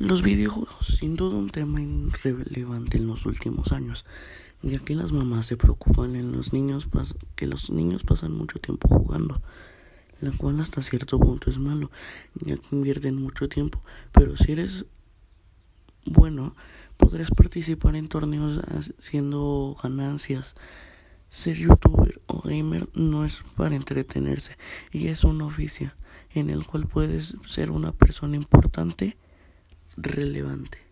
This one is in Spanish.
Los videojuegos, sin duda un tema irrelevante en los últimos años, ya que las mamás se preocupan en los niños que los niños pasan mucho tiempo jugando, lo cual hasta cierto punto es malo, ya que invierten mucho tiempo, pero si eres bueno, podrás participar en torneos haciendo ganancias. Ser youtuber o gamer no es para entretenerse y es un oficio en el cual puedes ser una persona importante relevante.